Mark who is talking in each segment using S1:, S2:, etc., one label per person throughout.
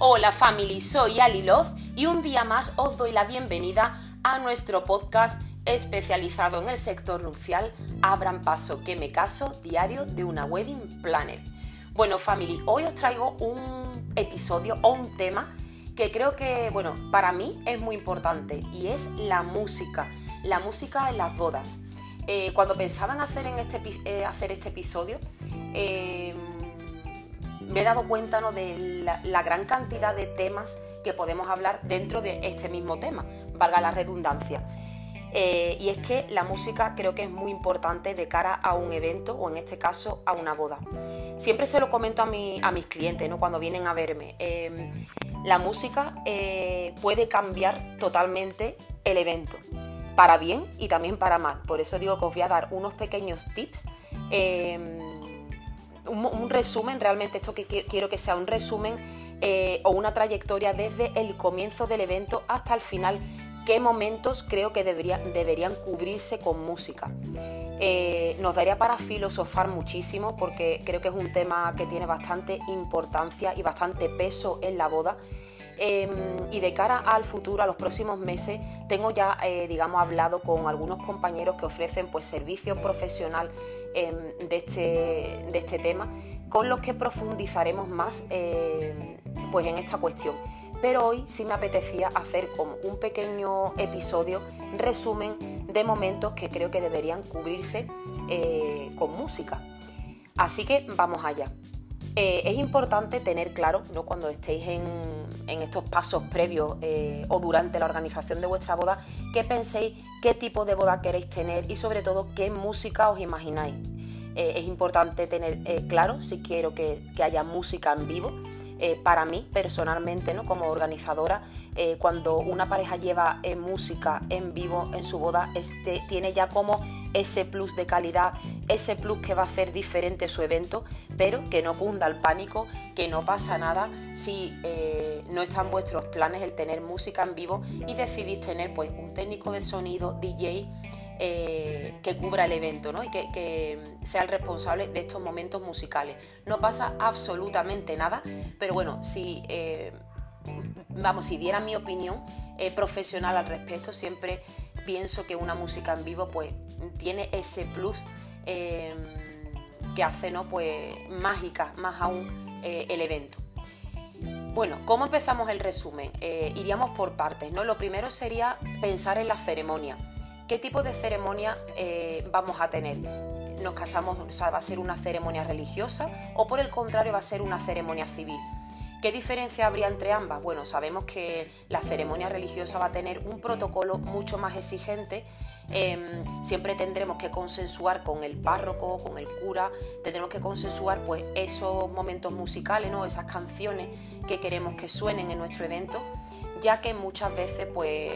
S1: Hola family, soy Ali Love y un día más os doy la bienvenida a nuestro podcast especializado en el sector nupcial Abran paso que me caso, diario de una wedding planner. Bueno family, hoy os traigo un episodio o un tema que creo que, bueno, para mí es muy importante y es la música, la música en las bodas. Eh, cuando pensaba en hacer, en este, eh, hacer este episodio, eh, he dado cuenta de la, gran cantidad de temas que podemos hablar dentro de este mismo tema, valga la redundancia. y es que la música creo que es muy importante de cara a un evento o en este caso a una boda. Siempre se lo comento a, a mis clientes ¿no? cuando vienen a verme. la música puede cambiar totalmente el evento para bien y también para mal. Por eso digo que os voy a dar unos pequeños tips. Em, un, resumen, realmente esto que quiero que sea un resumen eh, o una trayectoria desde el comienzo del evento hasta el final, qué momentos creo que deberían cubrirse con música. Eh, nos daría para filosofar muchísimo porque creo que es un tema que tiene bastante importancia y bastante peso en la boda Em, y de cara al futuro, a los próximos meses, tengo ya, eh, digamos, hablado con algunos compañeros que ofrecen pues servicio profesional em, de, este, de este tema, con los que profundizaremos más em, pues en esta cuestión. Pero hoy sí me apetecía hacer como un pequeño episodio, resumen de momentos que creo que deberían cubrirse eh, con música. Así que vamos allá. Eh, es importante tener claro, ¿no? cuando estéis en, estos pasos previos eh, o durante la organización de vuestra boda, que penséis qué tipo de boda queréis tener y sobre todo qué música os imagináis. Eh, es importante tener claro si quiero que, haya música en vivo. para mí, personalmente, ¿no? como organizadora, cuando una pareja lleva música en vivo en su boda, este, tiene ya como ese plus de calidad, ese plus que va a hacer diferente su evento, pero que no cunda el pánico, que no pasa nada si eh, no están vuestros planes el tener música en vivo y decidís tener pues un técnico de sonido, DJ, eh, que cubra el evento ¿no? y que, sea el responsable de estos momentos musicales. No pasa absolutamente nada, pero bueno, si, eh, vamos, si diera mi opinión profesional al respecto, siempre pienso que una música en vivo pues tiene ese plus em, que hace ¿no? pues, mágica más aún eh, el evento. Bueno, ¿cómo empezamos el resumen? Eh, iríamos por partes, ¿no? Lo primero sería pensar en la ceremonia. ¿Qué tipo de ceremonia eh, vamos a tener? ¿Nos casamos, o sea, va a ser una ceremonia religiosa o por el contrario va a ser una ceremonia civil? ¿Qué diferencia habría entre ambas? Bueno, sabemos que la ceremonia religiosa va a tener un protocolo mucho más exigente. Em, siempre tendremos que consensuar con el párroco, con el cura, tendremos que consensuar pues esos momentos musicales, ¿no? esas canciones que queremos que suenen en nuestro evento, ya que muchas veces pues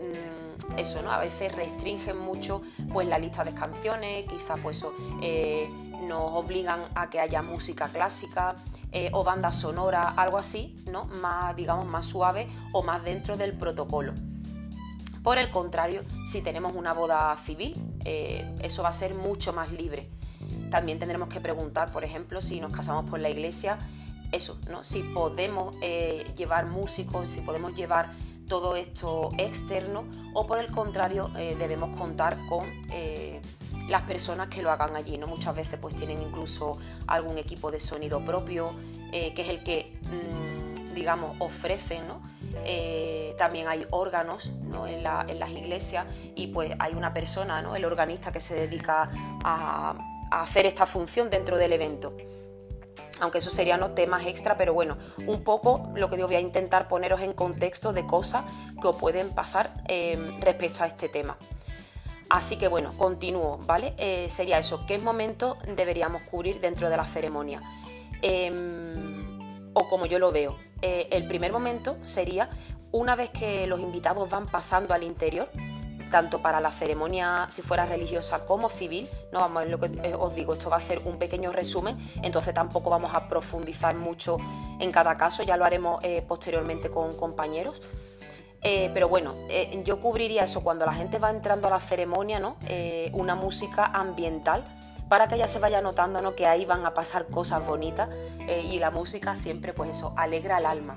S1: mm, eso, ¿no? A veces restringen mucho pues la lista de canciones, quizás pues eh, nos obligan a que haya música clásica, eh, o banda sonora, algo así, ¿no? Más, digamos, más suave o más dentro del protocolo. Por el contrario, si tenemos una boda civil, eh, eso va a ser mucho más libre. También tendremos que preguntar, por ejemplo, si nos casamos por la iglesia, eso, ¿no? Si podemos eh, llevar músicos, si podemos llevar todo esto externo o por el contrario debemos contar con las personas que lo hagan allí, ¿no? Muchas veces pues tienen incluso algún equipo de sonido propio, eh, que es el que, mm, digamos, ofrecen, ¿no? Eh, también hay órganos en, las iglesias y pues hay una persona, el organista que se dedica a, hacer esta función dentro del evento. Aunque eso serían los temas extra, pero bueno, un poco lo que digo, voy a intentar poneros en contexto de cosas que os pueden pasar eh, respecto a este tema. Así que bueno, continúo, ¿vale? Eh, sería eso, ¿qué momento deberíamos cubrir dentro de la ceremonia? Em, o como yo lo veo, eh, el primer momento sería una vez que los invitados van pasando al interior, tanto para la ceremonia, si fuera religiosa como civil, no vamos, lo que eh, os digo, esto va a ser un pequeño resumen, entonces tampoco vamos a profundizar mucho en cada caso, ya lo haremos posteriormente con compañeros. Eh, pero bueno, eh, yo cubriría eso cuando la gente va entrando a la ceremonia, ¿no? Eh, una música ambiental para que ella se vaya notando ¿no? que ahí van a pasar cosas bonitas eh, y la música siempre pues eso, alegra el alma.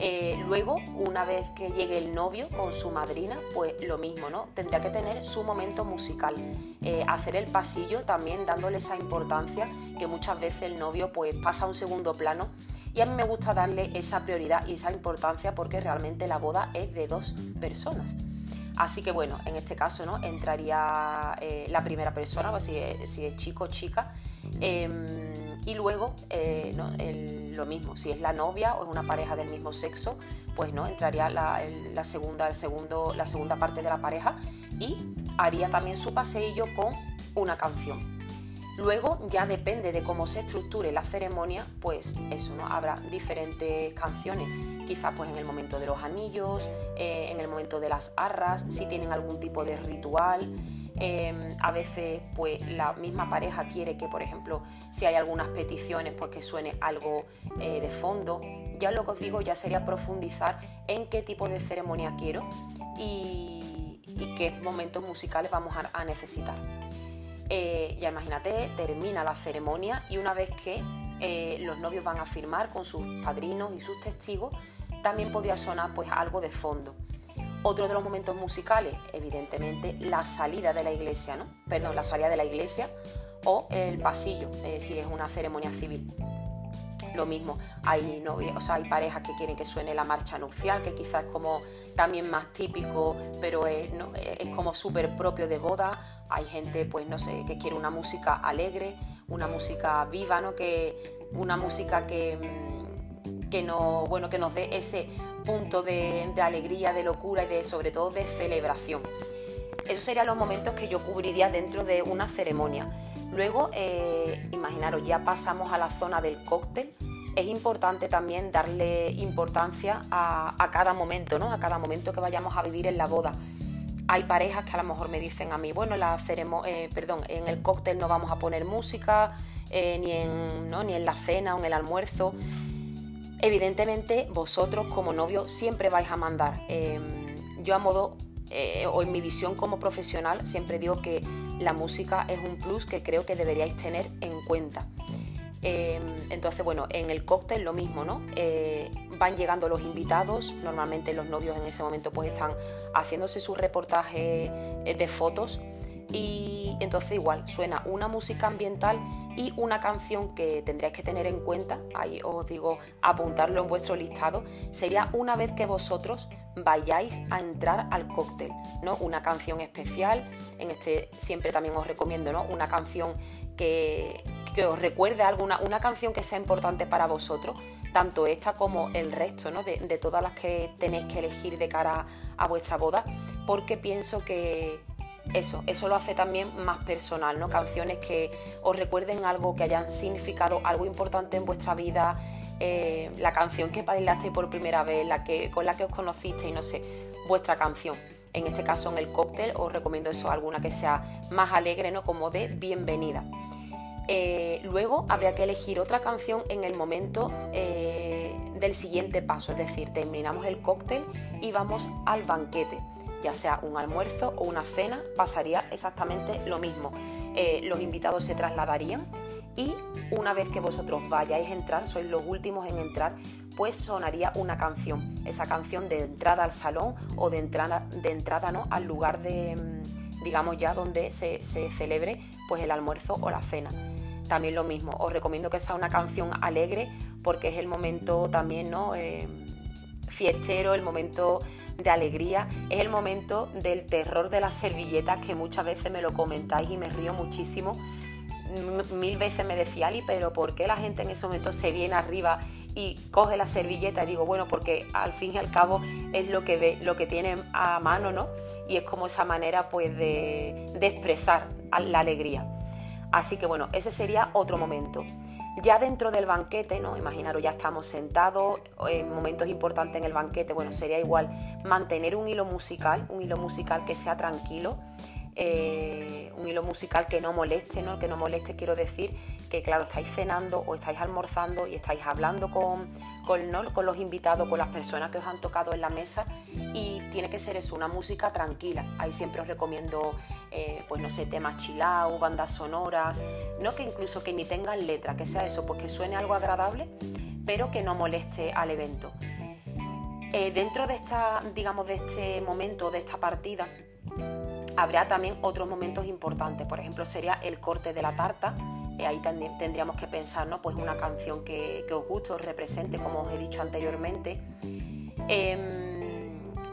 S1: Eh, luego, una vez que llegue el novio con su madrina, pues lo mismo, ¿no? Tendría que tener su momento musical, eh, hacer el pasillo también dándole esa importancia que muchas veces el novio pues pasa a un segundo plano y a mí me gusta darle esa prioridad y esa importancia porque realmente la boda es de dos personas. Así que bueno, en este caso ¿no? entraría eh, la primera persona, pues si es, chico o chica. Em, y luego lo mismo, si es la novia o es una pareja del mismo sexo, pues no entraría la, segunda, el segundo, la segunda parte de la pareja y haría también su paseillo con una canción. Luego ya depende de cómo se estructure la ceremonia, pues eso, ¿no? Habrá diferentes canciones, quizás pues en el momento de los anillos, eh, en el momento de las arras, si tienen algún tipo de ritual. Em, a veces pues la misma pareja quiere que por ejemplo si hay algunas peticiones pues que suene algo eh, de fondo ya lo que os digo ya sería profundizar en qué tipo de ceremonia quiero y, qué momentos musicales vamos a, necesitar eh, ya imagínate termina la ceremonia y una vez que eh, los novios van a firmar con sus padrinos y sus testigos también podría sonar pues algo de fondo otro de los momentos musicales, evidentemente, la salida de la iglesia, ¿no? Perdón, la salida de la iglesia o el pasillo, si es una ceremonia civil. Lo mismo, hay, o sea, hay parejas que quieren que suene la marcha nupcial, que quizás es como también más típico, pero es, es como súper propio de boda. Hay gente, pues no sé, que quiere una música alegre, una música viva, ¿no? Que, una música que, mm, que, no, bueno, que nos dé ese punto de, alegría, de locura y de sobre todo de celebración. Esos serían los momentos que yo cubriría dentro de una ceremonia. Luego, eh, imaginaros, ya pasamos a la zona del cóctel. Es importante también darle importancia a, cada momento, ¿no? A cada momento que vayamos a vivir en la boda. Hay parejas que a lo mejor me dicen a mí, bueno, la eh, perdón, en el cóctel no vamos a poner música, eh, ni, en, ni en la cena o en el almuerzo. Evidentemente, vosotros como novio siempre vais a mandar. Em, yo a modo, eh, o en mi visión como profesional, siempre digo que la música es un plus que creo que deberíais tener en cuenta. Em, entonces, bueno, en el cóctel lo mismo, ¿no? Eh, van llegando los invitados, normalmente los novios en ese momento pues están haciéndose su reportaje eh, de fotos y entonces igual suena una música ambiental y una canción que tendríais que tener en cuenta, ahí os digo apuntarlo en vuestro listado, sería una vez que vosotros vayáis a entrar al cóctel, ¿no? Una canción especial, en este siempre también os recomiendo, ¿no? Una canción que, os recuerde alguna, una canción que sea importante para vosotros, tanto esta como el resto, ¿no? De, todas las que tenéis que elegir de cara a vuestra boda, porque pienso que, eso, eso lo hace también más personal, ¿no? Canciones que os recuerden algo, que hayan significado algo importante en vuestra vida, eh, la canción que bailaste por primera vez, la que, con la que os conocisteis, no sé, vuestra canción. En este caso en el cóctel os recomiendo eso, alguna que sea más alegre, ¿no? Como de bienvenida. Eh, luego habría que elegir otra canción en el momento eh, del siguiente paso, es decir, terminamos el cóctel y vamos al banquete ya sea un almuerzo o una cena, pasaría exactamente lo mismo. Los invitados se trasladarían y una vez que vosotros vayáis a entrar, sois los últimos en entrar, pues sonaría una canción. Esa canción de entrada al salón o de entrada, de entrada ¿no? al lugar de, mm, digamos ya donde se, celebre pues el almuerzo o la cena. También lo mismo, os recomiendo que sea una canción alegre porque es el momento también ¿no? Eh, fiestero, el momento de alegría, es el momento del terror de las servilletas que muchas veces me lo comentáis y me río muchísimo. Mil veces me decía Ali, pero ¿por qué la gente en ese momento se viene arriba y coge la servilleta? Y digo, bueno, porque al fin y al cabo es lo que ve, lo que tiene a mano, ¿no? Y es como esa manera pues de, de expresar la alegría. Así que bueno, ese sería otro momento. Ya dentro del banquete, ¿no? Imaginaros, ya estamos sentados, en momentos importantes en el banquete, bueno, sería igual mantener un hilo musical, un hilo musical que sea tranquilo, eh, un hilo musical que no moleste, ¿no? Que no moleste, quiero decir que, claro, estáis cenando o estáis almorzando y estáis hablando con, con, los invitados, con las personas que os han tocado en la mesa y tiene que ser eso, una música tranquila. Ahí siempre os recomiendo eh, pues no sé, temas chilau, bandas sonoras, no que incluso que ni tengan letra, que sea eso, pues que suene algo agradable, pero que no moleste al evento. Eh, dentro de esta, digamos, de este momento, de esta partida, habrá también otros momentos importantes. Por ejemplo, sería el corte de la tarta. Eh, ahí tendríamos que pensar, ¿no? Pues una canción que, os guste, os represente, como os he dicho anteriormente. Em,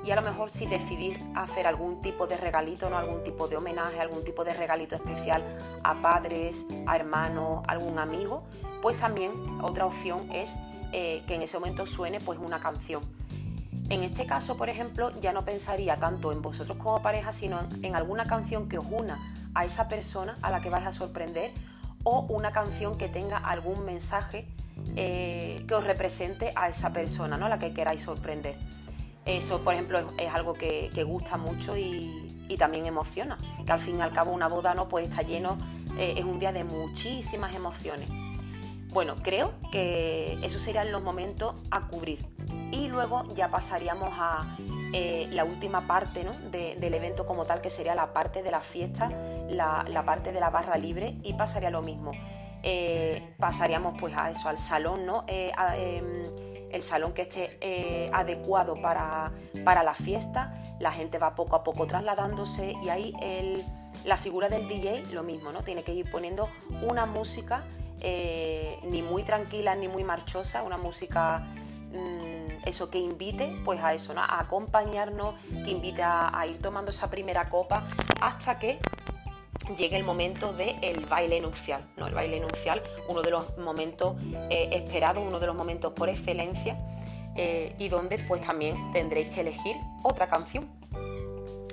S1: y a lo mejor si decidir hacer algún tipo de regalito, ¿no? algún tipo de homenaje, algún tipo de regalito especial a padres, a hermanos, algún amigo, pues también otra opción es eh, que en ese momento suene pues una canción. En este caso, por ejemplo, ya no pensaría tanto en vosotros como pareja, sino en alguna canción que os una a esa persona a la que vais a sorprender o una canción que tenga algún mensaje eh, que os represente a esa persona, ¿no? a la que queráis sorprender. Eso, por ejemplo, es, algo que, gusta mucho y, también emociona, que al fin y al cabo una boda no pues está lleno, eh, es un día de muchísimas emociones. Bueno, creo que esos serían los momentos a cubrir. Y luego ya pasaríamos a eh, la última parte del evento como tal, que sería la parte de la fiesta, la, parte de la barra libre, y pasaría lo mismo. Eh, pasaríamos pues a eso, al salón, ¿no? Eh, em, el salón que esté adecuado para, la fiesta, la gente va poco a poco trasladándose y ahí la figura del DJ lo mismo, ¿no? Tiene que ir poniendo una música ni muy tranquila ni muy marchosa, una música mm, eso que invite pues a eso, a acompañarnos, que invite a, ir tomando esa primera copa hasta que llegue el momento del baile nupcial. ¿no? El baile nupcial, uno de los momentos eh, esperados, uno de los momentos por excelencia, eh, y donde pues también tendréis que elegir otra canción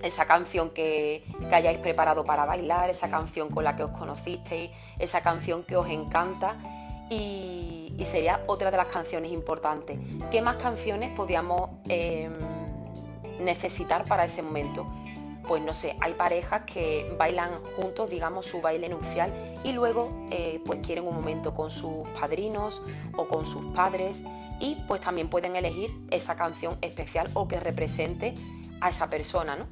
S1: esa canción que, hayáis preparado para bailar, esa canción con la que os conocisteis, esa canción que os encanta y, sería otra de las canciones importantes. ¿Qué más canciones podríamos em, necesitar para ese momento? Pues no sé, hay parejas que bailan juntos, digamos, su baile nupcial y luego eh, pues quieren un momento con sus padrinos o con sus padres y pues también pueden elegir esa canción especial o que represente a esa persona, ¿no?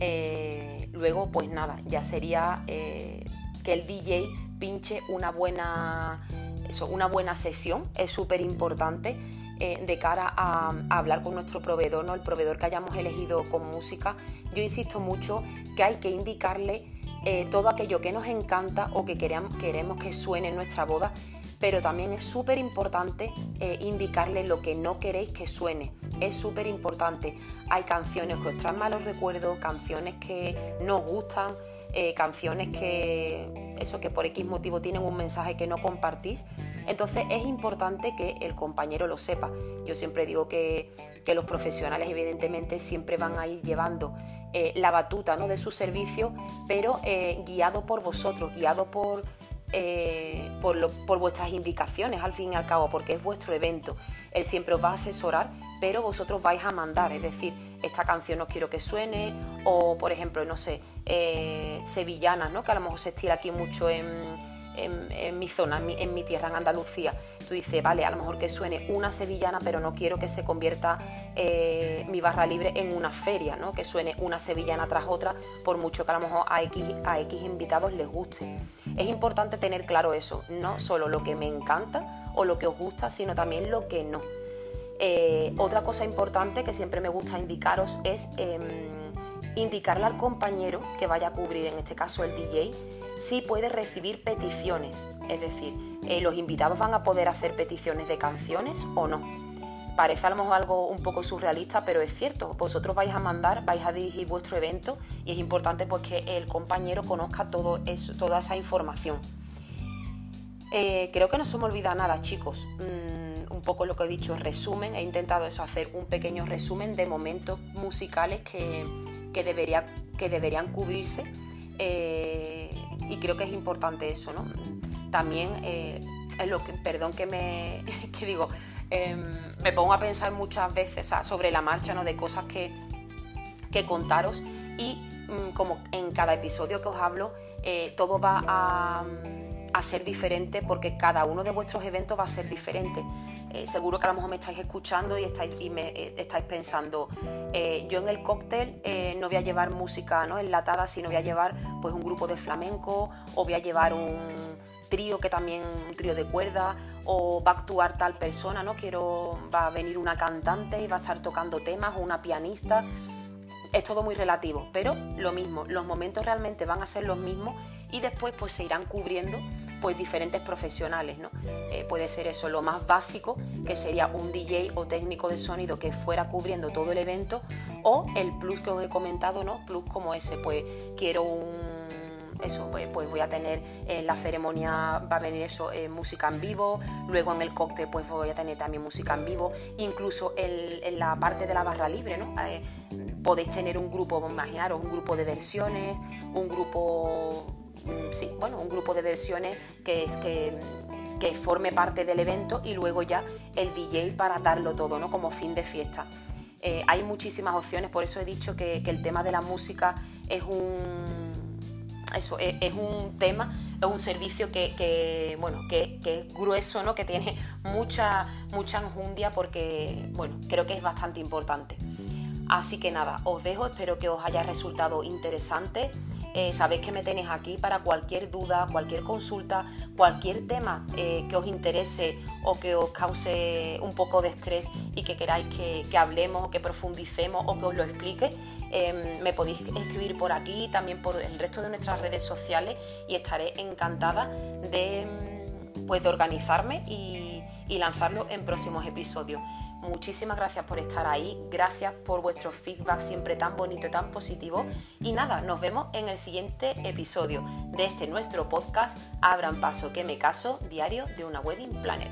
S1: Eh, luego, pues nada, ya sería eh, que el DJ pinche una buena, eso, una buena sesión, es súper importante eh, de cara a, hablar con nuestro proveedor, ¿no? el proveedor que hayamos elegido con música. Yo insisto mucho que hay que indicarle todo aquello que nos encanta o que queremos, queremos que suene en nuestra boda pero también es súper importante eh, indicarle lo que no queréis que suene. Es súper importante. Hay canciones que os traen malos recuerdos, canciones que no gustan, eh, canciones que, eso, que por X motivo tienen un mensaje que no compartís. Entonces es importante que el compañero lo sepa. Yo siempre digo que, los profesionales evidentemente siempre van a ir llevando eh, la batuta ¿no? de su servicio, pero guiado por vosotros, guiado por eh, por, por, vuestras indicaciones al fin y al cabo, porque es vuestro evento. Él siempre os va a asesorar, pero vosotros vais a mandar, es decir, esta canción no quiero que suene, o por ejemplo, no sé, eh, sevillanas, ¿no? que a lo mejor se estira aquí mucho en, mi zona, en mi, tierra, en Andalucía. Tú dices, vale, a lo mejor que suene una sevillana, pero no quiero que se convierta eh, mi barra libre en una feria, ¿no? que suene una sevillana tras otra, por mucho que a lo mejor a X, a invitados les guste. Es importante tener claro eso, no solo lo que me encanta o lo que os gusta, sino también lo que no. Eh, otra cosa importante que siempre me gusta indicaros es em, indicarle al compañero que vaya a cubrir, en este caso el DJ, si puede recibir peticiones. Es decir, eh, los invitados van a poder hacer peticiones de canciones o no. Parece a lo mejor algo un poco surrealista, pero es cierto. Vosotros vais a mandar, vais a dirigir vuestro evento y es importante pues, que el compañero conozca todo eso, toda esa información. Eh, creo que no se me olvida nada, chicos. Mm, un poco lo que he dicho, resumen. He intentado eso, hacer un pequeño resumen de momentos musicales que, debería, que deberían cubrirse. Eh, y creo que es importante eso, ¿no? También eh, lo que, perdón que me, que digo, em, me pongo a pensar muchas veces sobre la marcha, ¿no? De cosas que, que contaros y mm, como en cada episodio que os hablo, todo va a a ser diferente porque cada uno de vuestros eventos va a ser diferente. Eh, seguro que a lo mejor me estáis escuchando y estáis, y me, eh, estáis pensando, eh, yo en el cóctel no voy a llevar música ¿no? enlatada, sino voy a llevar pues, un grupo de flamenco o voy a llevar un trío que también un trío de cuerda o va a actuar tal persona, ¿no? Quiero va a venir una cantante y va a estar tocando temas o una pianista. Es todo muy relativo, pero lo mismo, los momentos realmente van a ser los mismos y después pues se irán cubriendo pues diferentes profesionales, ¿no? Eh, puede ser eso lo más básico, que sería un DJ o técnico de sonido que fuera cubriendo todo el evento, o el plus que os he comentado, ¿no? Plus como ese, pues quiero un eso, pues, pues, voy a tener en la ceremonia, va a venir eso, eh, música en vivo, luego en el cóctel pues voy a tener también música en vivo, incluso en la parte de la barra libre, ¿no? Eh, podéis tener un grupo, imaginaros, un grupo de versiones, un grupo Mm, sí, bueno, un grupo de versiones que, que, forme parte del evento y luego ya el DJ para darlo todo, ¿no? Como fin de fiesta. Eh, hay muchísimas opciones, por eso he dicho que, el tema de la música es un, eso, es, un tema, es un servicio que, bueno, que, es grueso, ¿no? que tiene mucha, mucha enjundia porque bueno, creo que es bastante importante. Así que nada, os dejo, espero que os haya resultado interesante. Eh, sabéis que me tenéis aquí para cualquier duda, cualquier consulta, cualquier tema eh, que os interese o que os cause un poco de estrés y que queráis que, hablemos que profundicemos o que os lo explique. Em, me podéis escribir por aquí, también por el resto de nuestras redes sociales y estaré encantada de, pues, de organizarme y lanzarlo en próximos episodios. Muchísimas gracias por estar ahí, gracias por vuestro feedback siempre tan bonito y tan positivo. Y nada, nos vemos en el siguiente episodio de este nuestro podcast Abran Paso que me caso, diario de una Wedding Planner.